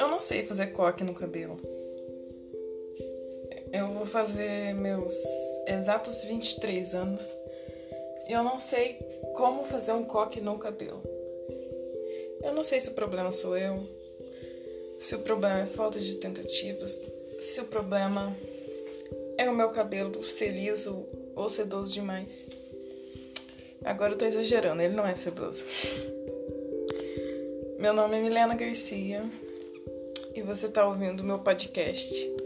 Eu não sei fazer coque no cabelo. Eu vou fazer meus exatos 23 anos e eu não sei como fazer um coque no cabelo. Eu não sei se o problema sou eu, se o problema é falta de tentativas, se o problema é o meu cabelo ser liso ou sedoso demais. Agora eu tô exagerando, ele não é sedoso. Meu nome é Milena Garcia e você tá ouvindo meu podcast.